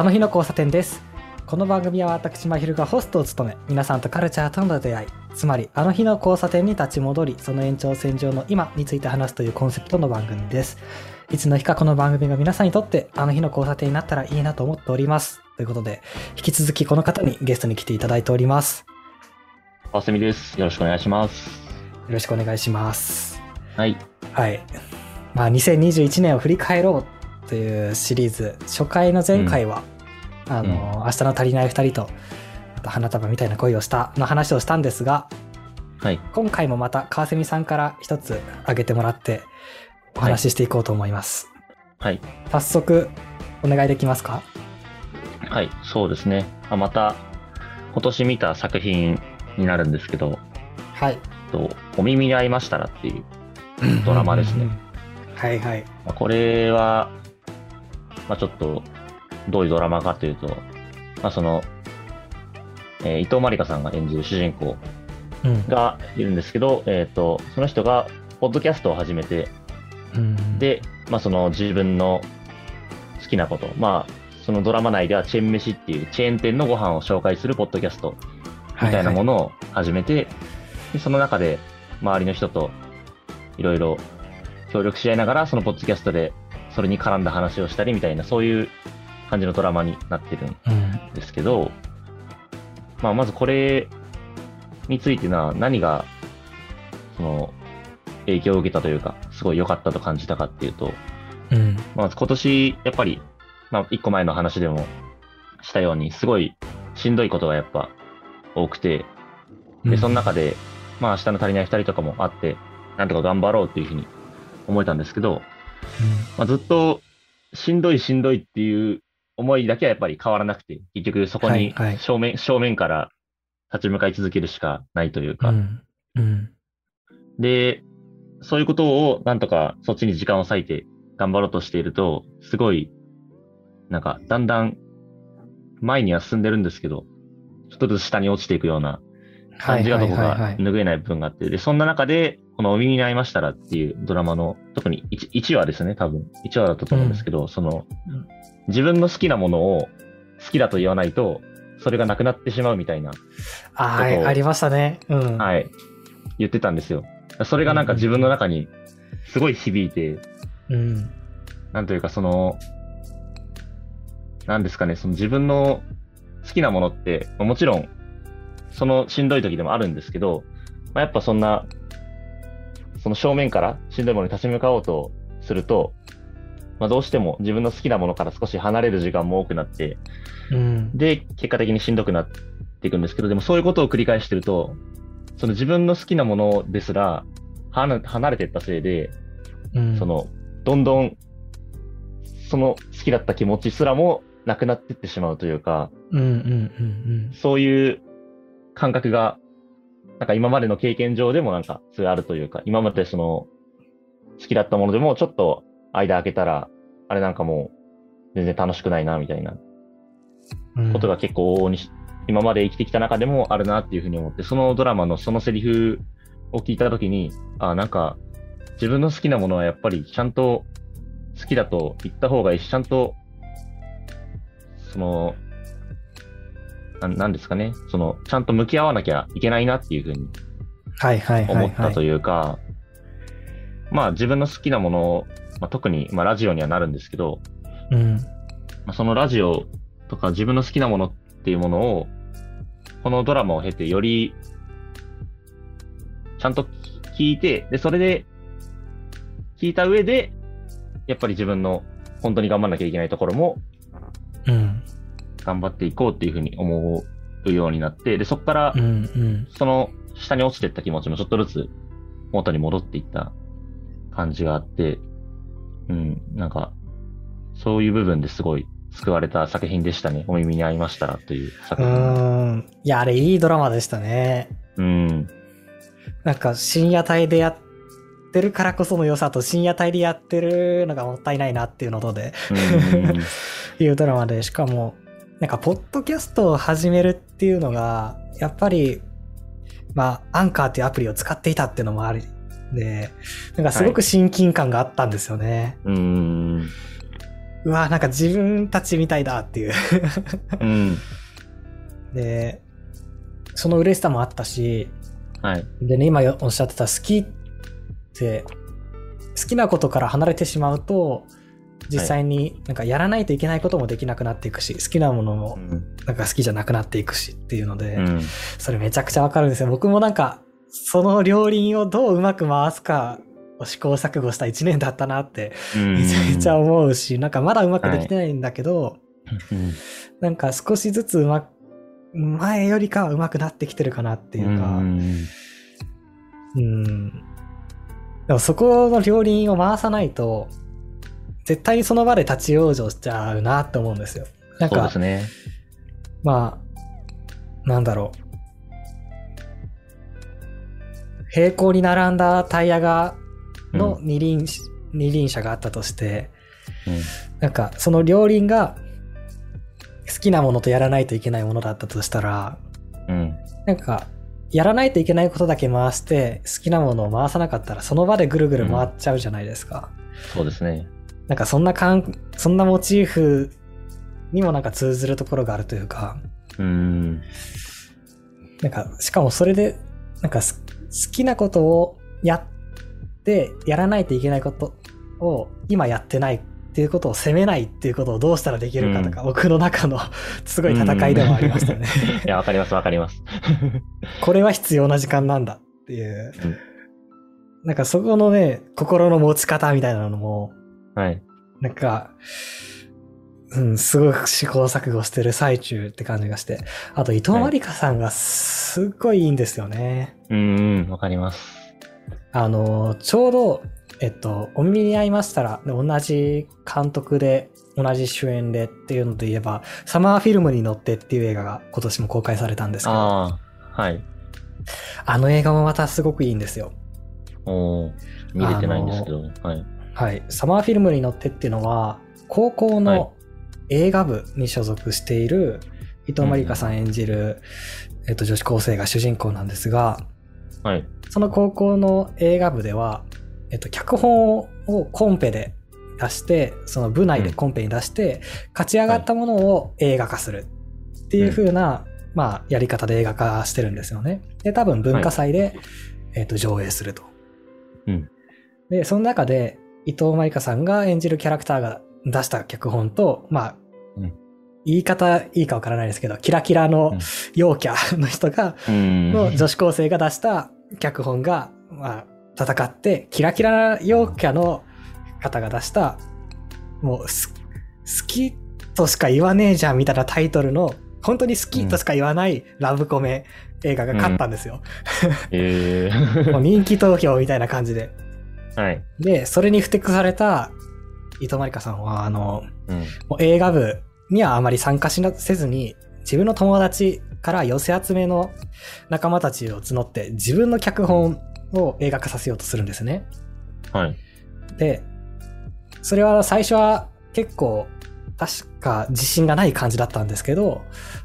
あの日の交差点です。この番組は私、まひるがホストを務め、皆さんとカルチャーとの出会い、つまり、あの日の交差点に立ち戻り、その延長線上の今について話すというコンセプトの番組です。いつの日かこの番組が皆さんにとって、あの日の交差点になったらいいなと思っております。ということで、引き続きこの方にゲストに来ていただいております。あすみです。よろしくお願いします。よろしくお願いします。はい。はい。まあ、2021年を振り返ろうというシリーズ、初回の前回は、あの、明日の足りない二人と、花束みたいな恋をしたの話をしたんですが、はい。今回もまた川蝉さんから一つ挙げてもらって、お話ししていこうと思います。はい。早速、お願いできますか？はい。そうですね。あまた、今年見た作品になるんですけど、はい。とお耳に合いましたらっていうドラマですね。はいはい。まあこれは、まあ、ちょっと、どういうドラマかというと、まあ、その、えー伊藤まりかさんが演じる主人公うん。がいるんですけど、えっ、と、その人が、ポッドキャストを始めて、うん、で、まあ、その自分の好きなこと、まあ、そのドラマ内ではチェーン飯っていうチェーン店のご飯を紹介するポッドキャストみたいなもの。のを始めて、でその中で周りの人といろいろ協力し合いながら、そのポッドキャストでそれに絡んだ話をしたりみたいな、そういう感じのドラマになってるんうん。ですけど、まあ、まずこれについてな、何が、その、影響を受けたというか、すごい良かったと感じたかっていうと、うん。まあ、今年、やっぱり、まあ、一個前の話でもしたように、すごいしんどいことがやっぱ多くて、で、その中で、まあ、明日の足りない二人とかもあって、なんとか頑張ろうっていうふうに思えたんですけど、まあ、ずっとしんどいしんどいっていう思いだけはやっぱり変わらなくて、結局そこにはいはい。正面、正面から立ち向かい続けるしかないというか、うん。うん。で、そういうことをなんとかそっちに時間を割いて頑張ろうとしていると、すごい、なんかだんだん前には進んでるんですけど、ちょっとずつ下に落ちていくような感じがどこか拭えない部分があって、で、そんな中で、このお耳に合いましたらっていうドラマの、特に 1, 1話ですね、多分。1話だったと思うんですけど、そのうん、自分の好きなものを好きだと言わないと、それがなくなってしまうみたいな、あはい、ありましたね。うん。はい、言ってたんですよ。それがなんか自分の中にすごい響いて、うん。なんというかその、なんですかね、その自分の好きなものって、まあもちろん、そのしんどい時でもあるんですけど、まあ、やっぱそんな、その正面からしんどいものに立ち向かおうとすると、まあ、どうしても自分の好きなものから少し離れる時間も多くなって、うん。で、結果的にしんどくなっていくんですけど、でもそういうことを繰り返してると、その自分の好きなものですら、はな離れていったせいで、うん。その、どんどん、その好きだった気持ちすらもなくなっていってしまうというか、そういう感覚が、なんか今までの経験上でもなんか、それあるというか、今までその、好きだったものでもちょっと間空けたら、あれなんかもう、全然楽しくないな、みたいなうん。ことが結構往々にし、今まで生きてきた中でもあるなっていうふうに思って、そのドラマのそのセリフを聞いたときに、あなんか、自分の好きなものはやっぱりちゃんと好きだと言った方がいいし、ちゃんと、その、なんなんですかね、その、ちゃんと向き合わなきゃいけないなっていうふうに。思ったというか、まあ自分の好きなものを、まあ、特に、まあ、ラジオにはなるんですけど、うん。まあ、そのラジオとか自分の好きなものっていうものを、このドラマを経てより、ちゃんと聞いて、で、それで、聞いた上で、やっぱり自分の本当に頑張んなきゃいけないところもうん。頑張っていこうっていうふうに思うようになって、で、そこから。その下に落ちてった気持ちもちょっとずつ元に戻っていった感じがあって、うん、なんか、そういう部分ですごい救われた作品でしたね。お耳に合いましたらというう作品。ーん。いや、あれいいドラマでしたね。うん。なんか深夜帯でやってるからこその良さと深夜帯でやってるのがもったいないなっていうのとで、うん。いうドラマで、しかも、なんか、ポッドキャストを始めるっていうのが、やっぱり、まあ、アンカーっていうアプリを使っていたっていうのもあり、で、なんかすごく親近感があったんですよね。うん。うわ、なんか自分たちみたいだっていう。うん。で、その嬉しさもあったし、はい。でね、今おっしゃってた好きって、好きなことから離れてしまうと、実際になんかやらないといけないこともできなくなっていくし、好きなものもうん。なんか好きじゃなくなっていくしっていうので、うん。それめちゃくちゃわかるんですよ。僕もなんか、その両輪をどううまく回すかを試行錯誤した一年だったなってめちゃめちゃ思うし、なんかまだうまくできてないんだけど、うん。なんか少しずつうまく、前よりかはうまくなってきてるかなっていうか、ん。うん。でもそこの両輪を回さないと、絶対にその場で立ち往生しちゃうなって思うんですよ。なんかね。まあ、なんだろう。平行に並んだタイヤが、のう二輪、二輪車があったとして、うん。なんかその両輪が好きなものとやらないといけないものだったとしたら、うん。なんか、やらないといけないことだけ回して、好きなものを回さなかったら、その場でぐるぐる回っちゃうじゃないですか。そうですね。なんかそんなかん、そんなモチーフにもなんか通ずるところがあるというか、うん。なんか、しかもそれで、なんかす好きなことをやって、やらないといけないことを今やってないっていうことを責めないっていうことをどうしたらできるかとか、僕の中の すごい戦いでもありましたね。いや、わかります、わかります。これは必要な時間なんだっていう。うんなんかそこのね、心の持ち方みたいなのも、はい。なんか、うん、すごく試行錯誤してる最中って感じがして。あと、伊藤まりかさんがすっごいいいんですよね。うん、わかります。あの、ちょうど、えっと、お耳に合いましたら、同じ監督で、同じ主演でっていうので言えば、サマーフィルムに乗ってっていう映画が今年も公開されたんですけど、あああ、はい。の映画もまたすごくいいんですよ。おー見れてないんですけど、はい。はい。サマーフィルムに乗ってっていうのは、高校はいの映画部に所属している伊藤まりかさん演じる、えっと、女子高生が主人公なんですが、はい。その高校の映画部では、えっと、脚本をコンペで出して、その部内でコンペに出して、勝ち上がったものを映画化するっていう風な、まあ、やり方で映画化してるんですよね。で、多分文化祭で、えっと、上映すると。うん。で、その中で、伊藤まりかさんが演じるキャラクターが出した脚本と、まあ、うん言い方いいかわからないですけど、キラキラのうん陽キャの人が、うん。の女子高生が出した脚本が、まあ、戦って、キラキラ陽キャの方が出した、もうす、好きとしか言わねえじゃんみたいなタイトルの、本当に好きとしか言わないラブコメ映画が勝ったんですよ。え もうー。人気投票みたいな感じで。はい。で、それに不適された伊藤まりかさんは、あの、うん。もう映画部にはあまり参加しなせずに、自分の友達から寄せ集めの仲間たちを募って、自分の脚本を映画化させようとするんですね。はい。で、それは最初は結構、確か自信がない感じだったんですけど、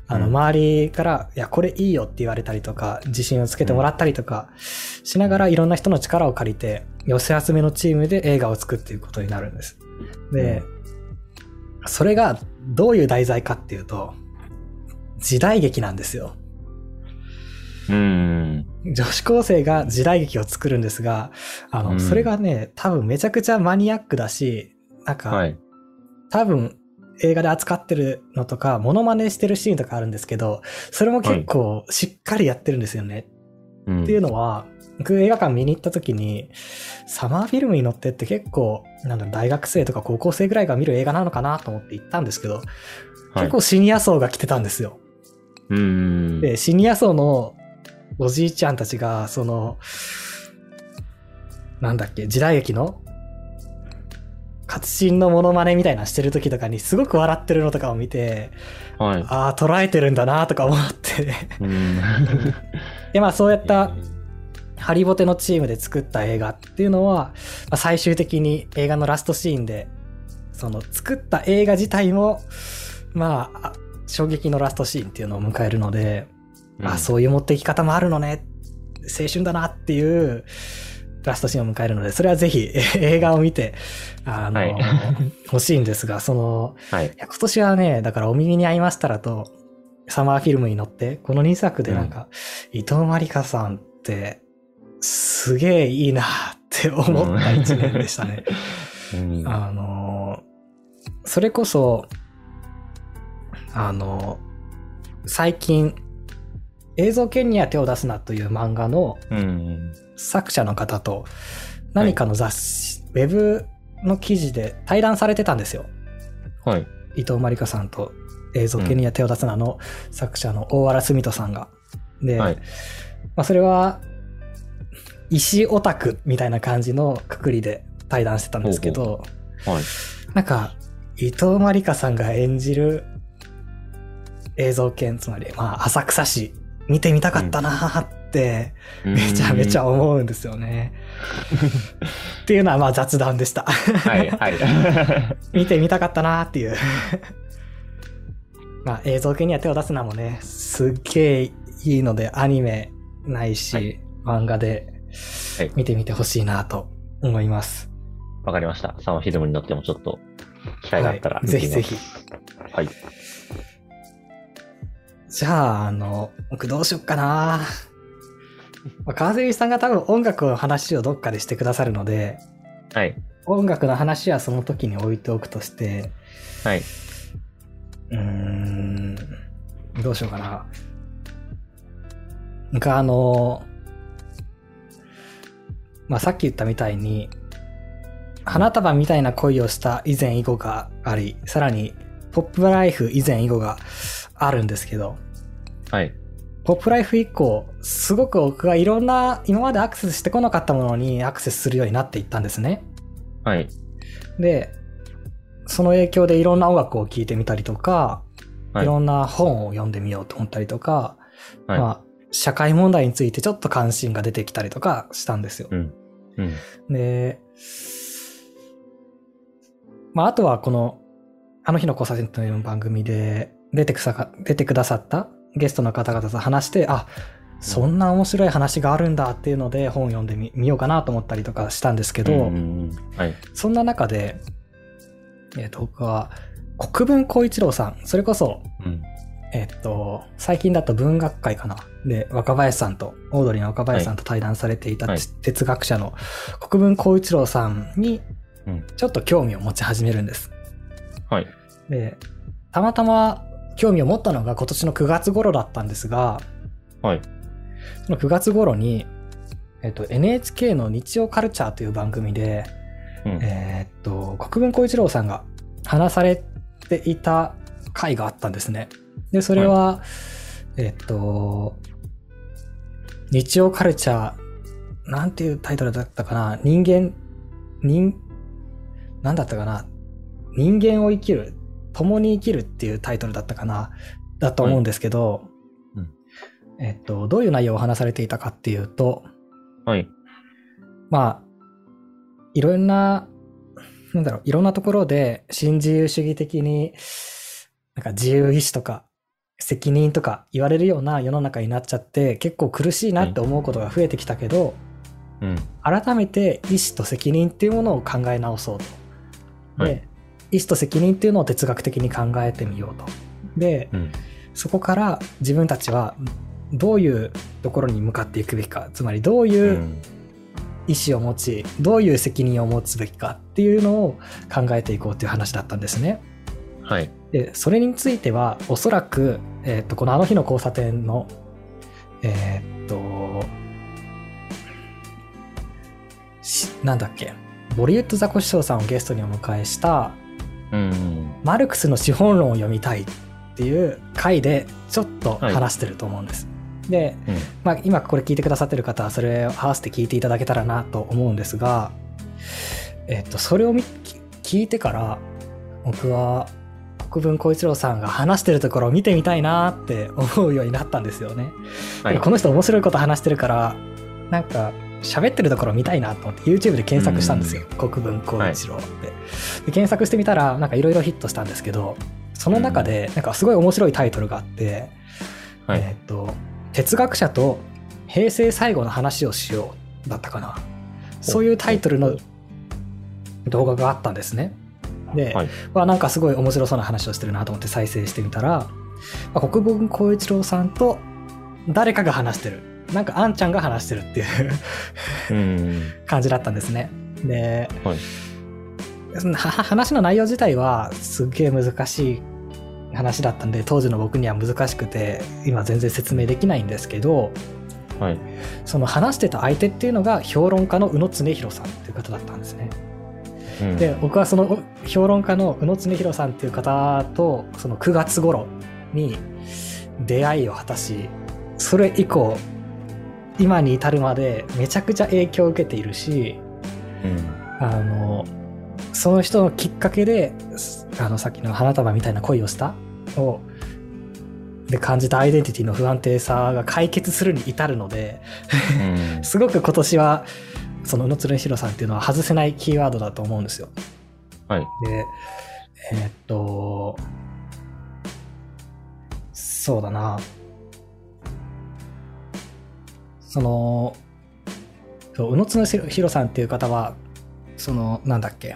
あの、うん周りから、いや、これいいよって言われたりとか、自信をつけてもらったりとか、しながらいろんな人の力を借りて、寄せ集めのチームで映画を作っていくことになるんです。で、それがどういう題材かっていうと、時代劇なんですよ。うん。女子高生が時代劇を作るんですが、あの、うんそれがね、多分めちゃくちゃマニアックだし、なんか、はい。多分映画で扱ってるのとか、モノマネしてるシーンとかあるんですけど、それも結構しっかりやってるんですよね。うんっていうのは、僕映画館見に行った時に、サマーフィルムに乗ってって結構、なんだろう大学生とか高校生ぐらいが見る映画なのかなと思って行ったんですけど、はい結構シニア層が来てたんですよ。うん。で、シニア層のおじいちゃんたちが、その、なんだっけ、時代劇の活心のモノマネみたいなのしてる時とかにすごく笑ってるのとかを見て、はい。ああ、捉えてるんだなとか思って。うん。で、まあそうやったハリボテのチームで作った映画っていうのは、まあ、最終的に映画のラストシーンで、その作った映画自体も、まあ、あ衝撃のラストシーンっていうのを迎えるので、あ、そういう持っていき方もあるのね。青春だなっていう、ラストシーンを迎えるので、それはぜひ映画を見て、あの、はい 欲しいんですが、その、はい。今年はね、だからお耳に合いましたらと、サマーフィルムに乗って、この2作でなんか、伊藤まりかさんって、すげえいいなって思った一年でしたね。うんあのーそれこそ、あのー最近、映像権には手を出すなという漫画のうん。作者の方と何かの雑誌、ウェブの記事で対談されてたんですよ。はい。伊藤まりかさんと映像権には手を出すなの作者の大原澄人さんが。で、はい。まあ、それは石オタクみたいな感じのくくりで対談してたんですけど、はい。なんか伊藤まりかさんが演じる映像権つまり、まあ、浅草市見てみたかったなーってめちゃめちゃ思うんですよね。っていうのはまあ雑談でした。はい。はい。見てみたかったなーっていう。まあ映像系には手を出すのもね、すっげえいいのでアニメないし、はい漫画ではい見てみてほしいなと思います。わかりました。サマーフィルムに乗ってもちょっと、機会があったらはいぜひぜはい。じゃあ、あの、僕どうしよっかなまあ川瀬さんが多分音楽の話をどっかでしてくださるので、はい。音楽の話はその時に置いておくとして、はい。うーん、どうしようかな。なんかあの、まあ、さっき言ったみたいに、花束みたいな恋をした以前以後があり、さらに、ポップライフ以前以後があるんですけど、はい。ポップライフ以降、すごく僕がいろんな、今までアクセスしてこなかったものにアクセスするようになっていったんですね。はい。で、その影響でいろんな音楽を聴いてみたりとか、はいいろんな本を読んでみようと思ったりとか、はい。まあ、社会問題についてちょっと関心が出てきたりとかしたんですよ。うん。うん。で、まあ、あとはこの、あの日の交差点という番組で出てくさか出てくださったゲストの方々と話して、あ、そんな面白い話があるんだっていうので本を読んでみ見ようかなと思ったりとかしたんですけど、うんはい。そんな中で、えっ、と、僕は国分光一郎さん、それこそ、うん。えっと、最近だと文学会かな。で、若林さんと、オードリーの若林さんと対談されていた、はい哲学者の国分光一郎さんにうん、ちょっと興味を持ち始めるんです。はい。で、たまたま興味を持ったのが今年の9月頃だったんですが、はい。その9月頃に、えっと、NHK の日曜カルチャーという番組で、うん。えーっと、国分光一郎さんが話されていた回があったんですね。で、それは、えーっと、日曜カルチャー、なんていうタイトルだったかな？人間、人、なんだったかな？人間を生きる、共に生きるっていうタイトルだったかなだと思うんですけど、うんえーっと、どういう内容を話されていたかっていうと、はい。まあ、いろんな、なんだろう、いろんなところで新自由主義的に、なんか自由意志とか責任とか言われるような世の中になっちゃって、結構苦しいなって思うことが増えてきたけど、うん。改めて意志と責任っていうものを考え直そうと。で、はい意志と責任っていうのを哲学的に考えてみようと。で、うん。そこから自分たちはどういうところに向かっていくべきか、つまりどういううん意思を持ちどういう責任を持つべきかっていうのを考えていこうっていう話だったんですね。はい。でそれについてはおそらく、えー、とこの「あの日の交差点の」えーっとしなんだっけボリウッドザコシショウさんをゲストにお迎えしたうん。「マルクスの資本論を読みたい」っていう回でちょっと話してると思うんです。で、うん。まあ、今これ聞いてくださってる方はそれを合わせて聞いていただけたらなと思うんですが、えっと、それを聞いてから僕は国分光一郎さんが話してるところを見てみたいなって思うようになったんですよね。はい。この人面白いこと話してるからなんか喋ってるところを見たいなと思って YouTube で検索したんですよ国分光一郎って、で検索してみたらなんかいろいろヒットしたんですけどその中でなんかすごい面白いタイトルがあって、はい。えっ、と、哲学者と平成最後の話をしようだったかな。そういうタイトルの動画があったんですね。で、はいわなんかすごい面白そうな話をしてるなと思って再生してみたら、まあ国分光一郎さんと誰かが話してる。なんかあんちゃんが話してるっていううん。感じだったんですね。で、はい話の内容自体はすっげえ難しい話だったんで当時の僕には難しくて今全然説明できないんですけどはい。その話してた相手っていうのが評論家の宇野恒弘さんっていう方だったんですね。うんで僕はその評論家の宇野恒弘さんっていう方とその9月頃に出会いを果たしそれ以降今に至るまでめちゃくちゃ影響を受けているしうん。あのその人のきっかけですあのさっきの花束みたいな恋をしたをで感じたアイデンティティの不安定さが解決するに至るのでうん。すごく今年はその宇野鶴弘さんっていうのは外せないキーワードだと思うんですよ。はい。でえーっとそうだなその宇野津弘さんっていう方はそのなんだっけ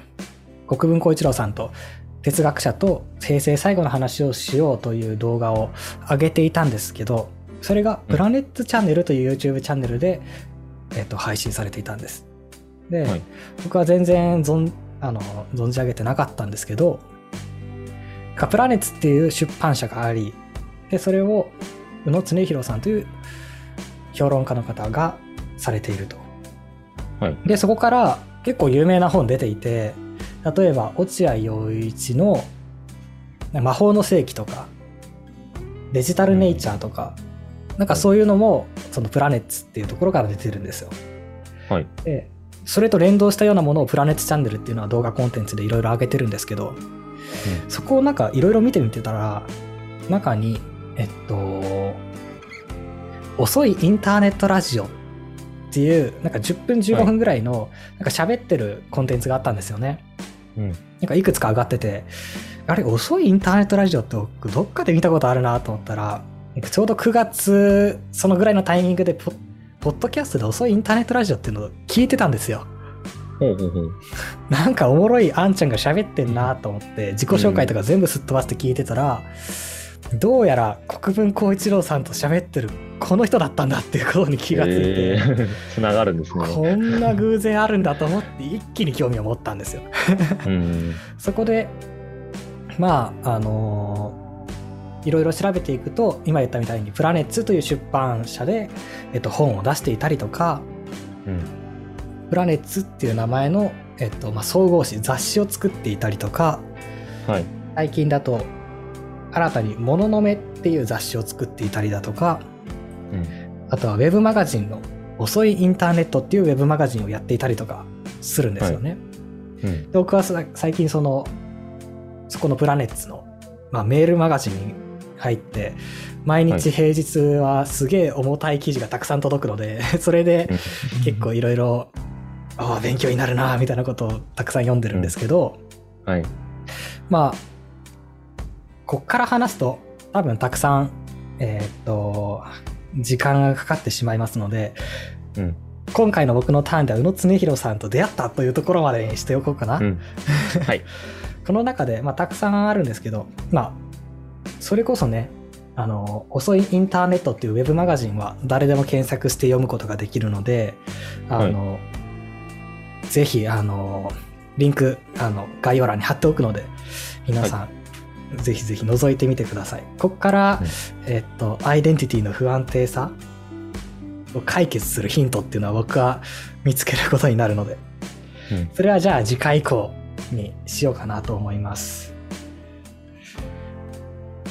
国分光一郎さんと哲学者と平成最後の話をしようという動画を上げていたんですけどそれがプラネットチャンネルという YouTube チャンネルで、えっと配信されていたんです。で、はい僕は全然存あの存じ上げてなかったんですけどカプラネッツっていう出版社がありでそれを宇野恒弘さんという評論家の方がされていると。はいでそこから結構有名な本出ていて例えば落合陽一の「魔法の世紀」とか「デジタルネイチャー」とか、なんかそういうのもそのプラネッツっていうところから出てるんですよ。はい。でそれと連動したようなものをプラネットチャンネルっていうのは動画コンテンツでいろいろ上げてるんですけどそこをなんかいろいろ見てみてたら中にえっと遅いインターネットラジオっていうなんか10分15分ぐらいのなんか喋ってるコンテンツがあったんですよね。うん。なんかいくつか上がっててあれ遅いインターネットラジオって僕どっかで見たことあるなと思ったらなんかちょうど9月そのぐらいのタイミングでポポッドキャストで遅いインターネットラジオっていうのを聞いてたんですよ。ほうほうほう。なんかおもろいあんちゃんが喋ってんなと思って自己紹介とか全部すっ飛ばして聞いてたら、どうやら国分光一郎さんと喋ってるこの人だったんだっていうことに気がついて、えー つながるんですね。こんな偶然あるんだと思って一気に興味を持ったんですよ。うん。そこでまああのーいろいろ調べていくと今言ったみたいにプラネッツという出版社で、えっと、本を出していたりとかうん。プラネッツっていう名前の、えっとまあ、総合誌雑誌を作っていたりとかはい。最近だと新たに「もののめ」っていう雑誌を作っていたりだとかうん。あとはウェブマガジンの「遅いインターネット」っていうウェブマガジンをやっていたりとかするんですよね。うん。で僕はさ最近そのそこのプラネッツの、まあ、メールマガジンに入って毎日平日はすげえ重たい記事がたくさん届くので それで結構いろいろああ勉強になるなみたいなことをたくさん読んでるんですけど、はい。まあこっから話すと多分たくさんえーっと時間がかかってしまいますのでうん。今回の僕のターンでは宇野恒弘さんと出会ったというところまでにしておこうかな。うん。はい。この中で、まあ、たくさんあるんですけど、まあ、それこそね、あの、遅いインターネットっていうウェブマガジンは誰でも検索して読むことができるので、あの、ぜひ、あの、リンク、あの、概要欄に貼っておくので、皆さん、ぜひぜひ覗いてみてください。ここから、えっと、アイデンティティの不安定さを解決するヒントっていうのは僕は見つけることになるので、うん。それはじゃあ次回以降にしようかなと思います。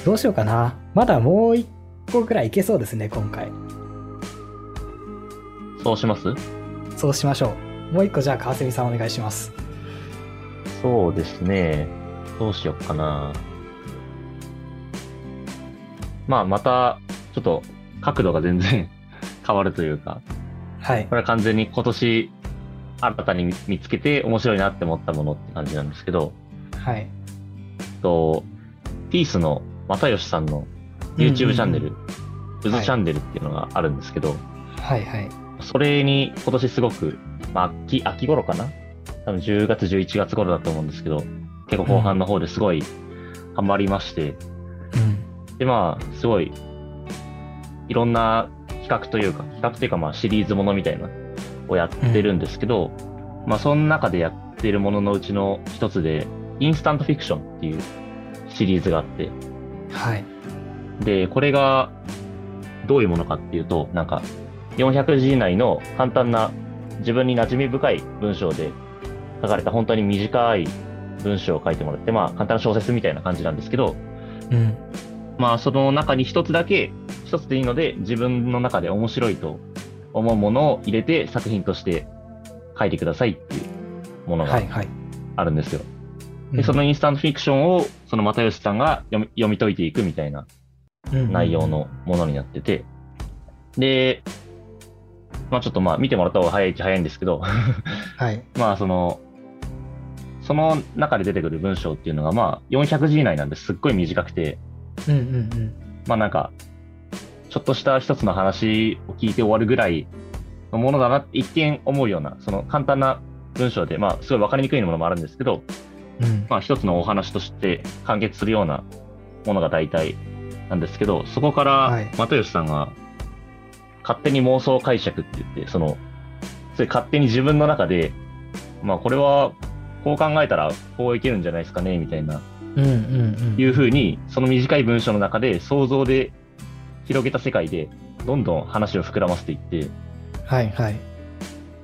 どうしようかな。まだもう一個ぐらいいけそうですね、今回。そうします？そうしましょう。もう一個じゃあ川蝉さんお願いします。そうですね。どうしよっかな。まあ、また、ちょっと、角度が全然 変わるというか、はいこ。れは完全に今年、新たに見見つけて面白いなって思ったものって感じなんですけど、はい。と、ピースの又吉さんの YouTube チャンネル、うずチャンネルっていうのがあるんですけど、はいはい。それに今年すごく、まあ、秋、秋頃かな？多分10月、11月頃だと思うんですけど、結構後半の方ですごいハマりまして、うん。で、まあ、すごい、いろんな企画というか、企画というか、まあ、シリーズものみたいな、をやってるんですけど、まあ、その中でやってるもののうちの一つで、インスタントフィクションっていうシリーズがあって、はい。で、これが、どういうものかっていうと、なんか、400字以内の簡単な、自分に馴染み深い文章で書かれた本当に短い文章を書いてもらって、まあ、簡単な小説みたいな感じなんですけど、うん。まあ、その中に一つだけ、一つでいいので、自分の中で面白いと思うものを入れて作品として書いてくださいっていうものがはいはい。あるんですよ。うんで、そのインスタントフィクションを、その又吉さんが読み読み解いていくみたいな内容のものになってて、で、まあちょっとまあ見てもらった方が早いっちゃ早いんですけど、はい。まあその、その中で出てくる文章っていうのがまあ400字以内なんですっごい短くて、うんうんうん。まあなんか、ちょっとした一つの話を聞いて終わるぐらいのものだなって一見思うような、その簡単な文章で、まあすごいわかりにくいものもあるんですけど、うん。まあ一つのお話として完結するようなものが大体なんですけど、そこからはい又吉さんが勝手に妄想解釈って言って、その、それ勝手に自分の中で、まあこれはこう考えたらこういけるんじゃないですかね、みたいな。いうふうに、その短い文章の中で想像で広げた世界で、どんどん話を膨らませていって、はいはい。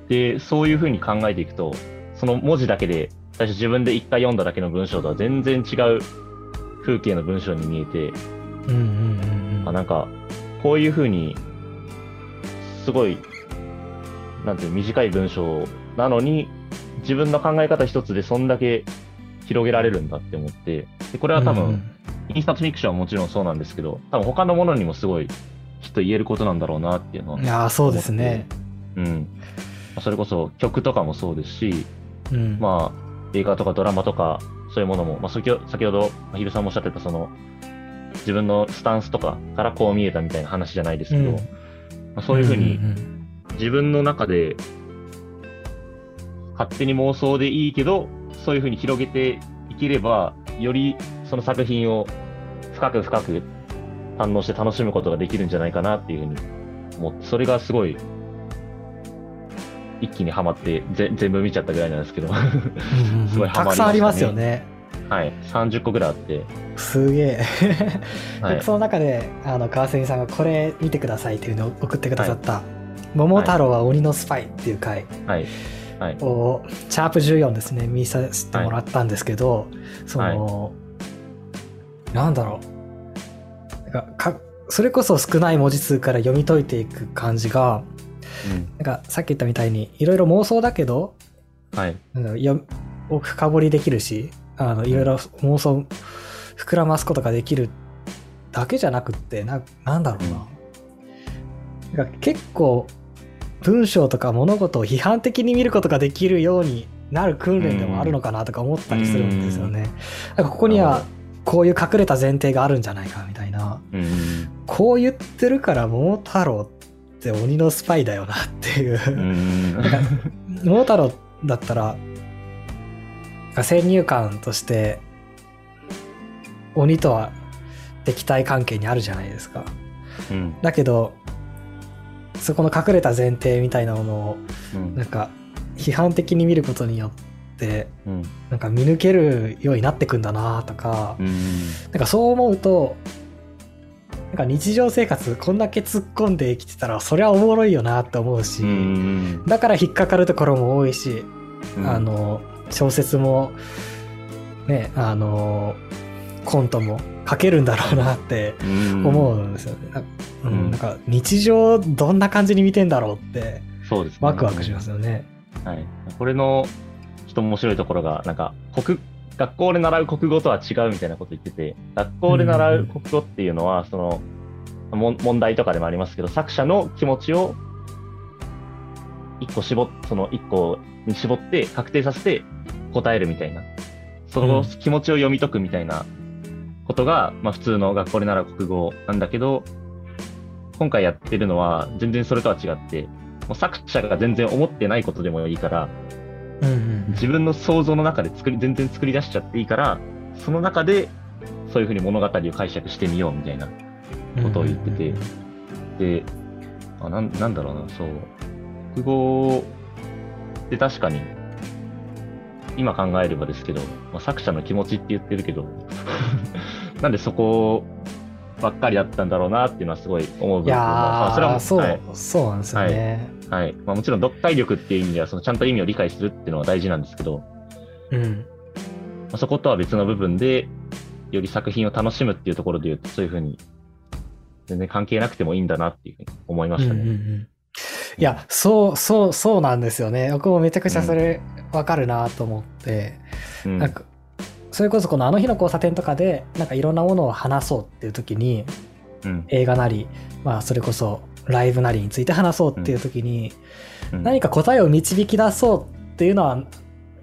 で、そういうふうに考えていくと、その文字だけで、最初自分で一回読んだだけの文章とは全然違う風景の文章に見えて、うんうんうんうん。あなんか、こういうふうに、すごい、なんていう、短い文章なのに、自分の考え方一つでそんだけ広げられるんだって思って、でこれは多分、インスタントフィクションはもちろんそうなんですけど、多分他のものにもすごい、きっと言えることなんだろうなっていうのはうんいやーそうですね。うん。それこそ曲とかもそうですし、うん。まあ、映画とかドラマとか、そういうものも、まあ、先ほ先ほど、まひるさんもおっしゃってた、その、自分のスタンスとかからこう見えたみたいな話じゃないですけど、うんまあ、そういうふうに自分の中で、勝手に妄想でいいけど、そういうふうに広げていければ、よりその作品を深く深く堪能して楽しむことができるんじゃないかなっていうふうに思って、それがすごい、一気にハマってぜ全部見ちゃったぐらいなんですけど、すごいハマりましたね。たくさんありますよね。い、30個ぐらいあって、すげえ。はい、その中であの川澄さんがこれ見てくださいっていうのを送ってくださった「桃太郎は鬼のスパイ」っていう回。はい、はい、ャープ14ですね。見させてもらったんですけど、その、なんだろう。なんかかそれこそ少ない文字数から読み解いていく感じがなんかさっき言ったみたいにいろいろ妄想だけどうん、はい、なんだろうよを深掘りできるしあのいろいろ妄想膨らますことができるだけじゃなくってななんだろうな,、なんか結構文章とか物事を批判的に見ることができるようになる訓練でもあるのかなとか思ったりするんですよね。なんかここにはこういう隠れた前提があるんじゃないかみたいな。うん、こう言ってるから桃太郎って鬼のスパイだよなっていう。うん、なんか桃太郎だったら先入観として鬼とは敵対関係にあるじゃないですか。うん、だけどそこの隠れた前提みたいなものをうん。なんか批判的に見ることによってうん、なんか見抜けるようになってくんだなとかうん、なんかそう思うとなんか日常生活こんだけ突っ込んで生きてたらそりゃおもろいよなって思うし、うん、だから引っかかるところも多いしうん。あ、の小説もねあのコントも書けるんだろうなってうん思うんですよね。なうんうんなんか日常どんな感じに見てんだろうってそうですね。ワクワクしますよね。はい。これのちょっと面白いところが、なんか、国、学校で習う国語とは違うみたいなこと言ってて、学校で習う国語っていうのは、その、もん問題とかでもありますけど、作者の気持ちを一個絞っ、その一個に絞って確定させて答えるみたいな。そのうん気持ちを読み解くみたいなことが、まあ普通の学校で習う国語なんだけど、今回やってるのは全然それとは違って、もう作者が全然思ってないことでもいいから、うんうん自分の想像の中で作り、全然作り出しちゃっていいから、その中で、そういうふうに物語を解釈してみようみたいなことを言ってて、で、あなんなんだろうな、そう、国語って確かに、今考えればですけど、まあ、作者の気持ちって言ってるけど、なんでそこばっかりだったんだろうなっていうのはすごい思う部分いやまあそれはそう、はいそうなんですよね。はいまあ、もちろん読解力っていう意味では、そのちゃんと意味を理解するっていうのは大事なんですけど、うん。まあ、そことは別の部分で、より作品を楽しむっていうところで言うと、そういうふうに、全然関係なくてもいいんだなっていうふうに思いましたね。うんうんうんいや、そう、そう、そうなんですよね。僕もめちゃくちゃそれわかるなと思って、うんなんか、それこそこのあの日の交差点とかで、なんかいろんなものを話そうっていう時に、うん映画なり、まあそれこそライブなりについて話そうっていう時に、うん何か答えを導き出そうっていうのは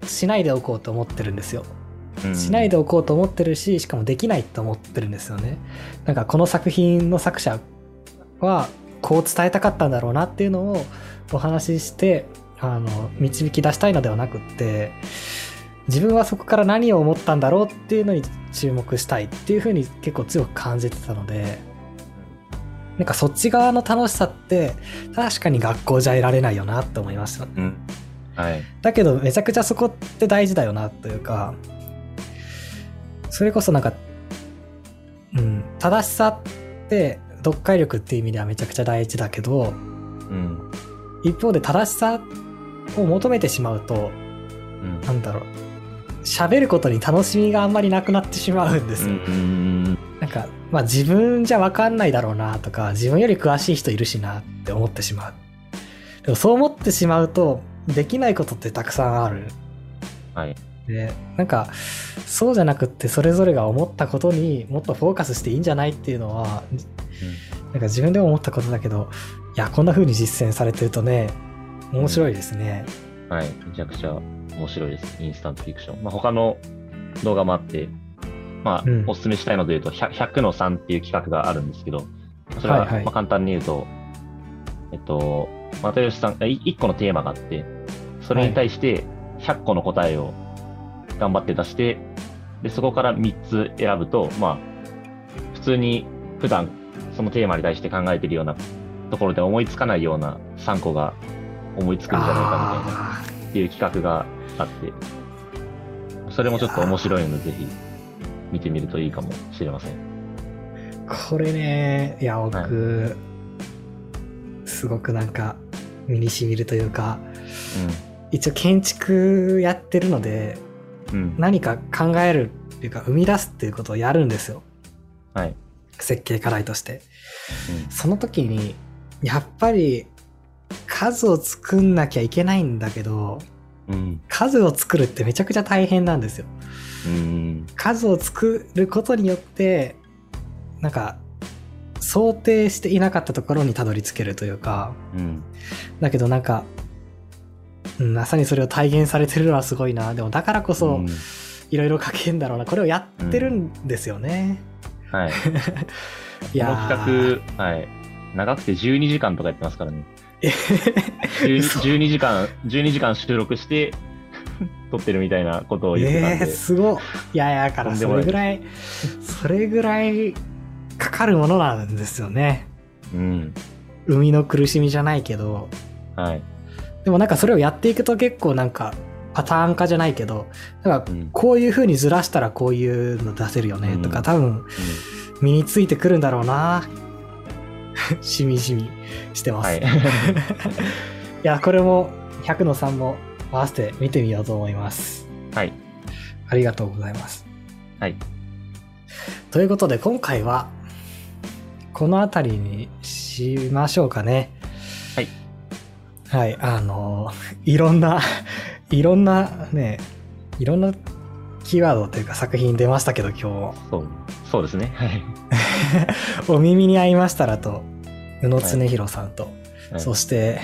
しないでおこうと思ってるんですよ。うんしないでおこうと思ってるし、しかもできないと思ってるんですよね。なんかこの作品の作者はこう伝えたかったんだろうなっていうのをお話しして、あの、導き出したいのではなくって、自分はそこから何を思ったんだろうっていうのに注目したいっていうふうに結構強く感じてたので、なんかそっち側の楽しさって確かに学校じゃ得られないよなって思いましたね。うん。はい。だけどめちゃくちゃそこって大事だよなというかそれこそなんかうん正しさって読解力っていう意味ではめちゃくちゃ大事だけどうん。一方で正しさを求めてしまうとうんなんだろう喋ることに楽しみがあんまりなくなってしまうんです。なんかまあ自分じゃ分かんないだろうなとか自分より詳しい人いるしなって思ってしまう。でもそう思ってしまうとできないことってたくさんある。はい。でなんかそうじゃなくってそれぞれが思ったことにもっとフォーカスしていいんじゃないっていうのはなんか自分でも思ったことだけどいやこんな風に実践されてるとね面白いですね。はい。めちゃくちゃ面白いです。インスタントフィクション。まあ、他の動画もあって、まあ、うんおすすめしたいので言うと、100, 100の3っていう企画があるんですけど、それは、はいはいまあ、簡単に言うと、えっと、又吉さん、1個のテーマがあって、それに対して100個の答えを頑張って出して、で、そこから3つ選ぶと、まあ、普通に普段そのテーマに対して考えてるようなところで思いつかないような3個が思いつくんじゃないかみたいな。あっていう企画があって、それもちょっと面白いので、ぜひ見てみるといいかもしれません。ーこれねいや僕、すごくなんか身にしみるというか一応建築やってるのでうん。うん。何か考えるっていうか生み出すっていうことをやるんですよはい。設計課題としてその時にやっぱり数を作んなきゃいけないんだけどうん。うん。数を作るってめちゃくちゃ大変なんですようん。数を作ることによってなんか想定していなかったところにたどり着けるというかうん。だけどなんか、うん、まさにそれを体現されてるのはすごいなでもだからこそんいろいろ書けんだろうなこれをやってるんですよね、はい。いこやのー企画、はい。長くて12時間とかやってますからね。え 12, 12時間、12時間収録して、撮ってるみたいなことを言ってたんえー、で。すごい。いやいや、だからそれぐらい、それぐらいかかるものなんですよね。うん。生みの苦しみじゃないけど。はい。でもなんかそれをやっていくと結構なんかパターン化じゃないけど、なんかうん。こういう風にずらしたらこういうの出せるよねとか、うん多分身についてくるんだろうな。しみじみしてます。はい い、。や、これも100の3も合わせて見てみようと思います。はい。ありがとうございます。はい。ということで今回はこの辺りにしましょうかね。はい。はい、あの、いろんな、いろんなね、いろんなキーワードというか作品出ましたけど今そう。そうですね。はい。日、お耳に合いましたらと、宇野恒弘さんと、はいそして、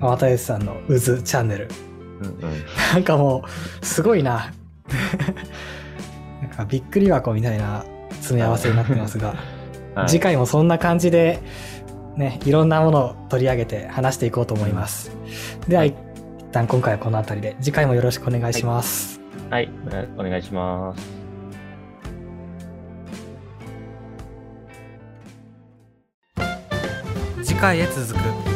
又吉さんの渦チャンネル。うんうん。なんかもう、すごいな。なんかびっくり箱みたいな詰め合わせになってますが。はい次回もそんな感じでね、いろんなものを取り上げて話していこうと思います。では、はい一旦今回はこの辺りで、次回もよろしくお願いします。はい、お願いします。次回へ続く。